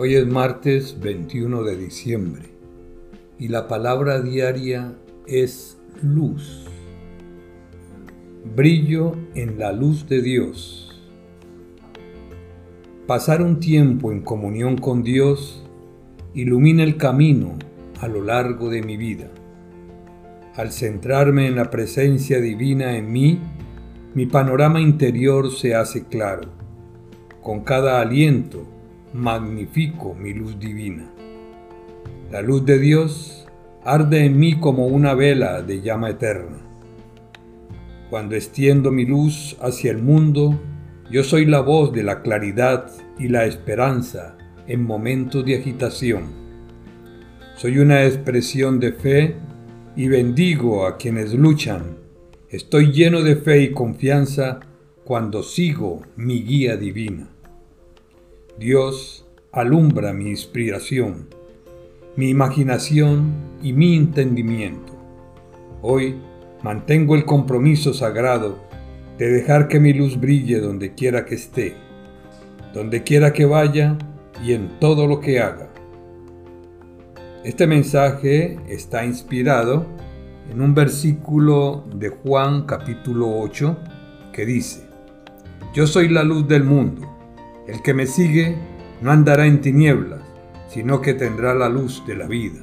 Hoy es martes 21 de diciembre y la palabra diaria es luz. Brillo en la luz de Dios. Pasar un tiempo en comunión con Dios ilumina el camino a lo largo de mi vida. Al centrarme en la presencia divina en mí, mi panorama interior se hace claro. Con cada aliento, magnifico mi luz divina. La luz de Dios arde en mí como una vela de llama eterna. Cuando extiendo mi luz hacia el mundo, yo soy la voz de la claridad y la esperanza en momentos de agitación. Soy una expresión de fe y bendigo a quienes luchan. Estoy lleno de fe y confianza cuando sigo mi guía divina. Dios alumbra mi inspiración, mi imaginación y mi entendimiento. Hoy mantengo el compromiso sagrado de dejar que mi luz brille donde quiera que esté, donde quiera que vaya y en todo lo que haga. Este mensaje está inspirado en un versículo de Juan capítulo 8 que dice, Yo soy la luz del mundo. El que me sigue no andará en tinieblas, sino que tendrá la luz de la vida.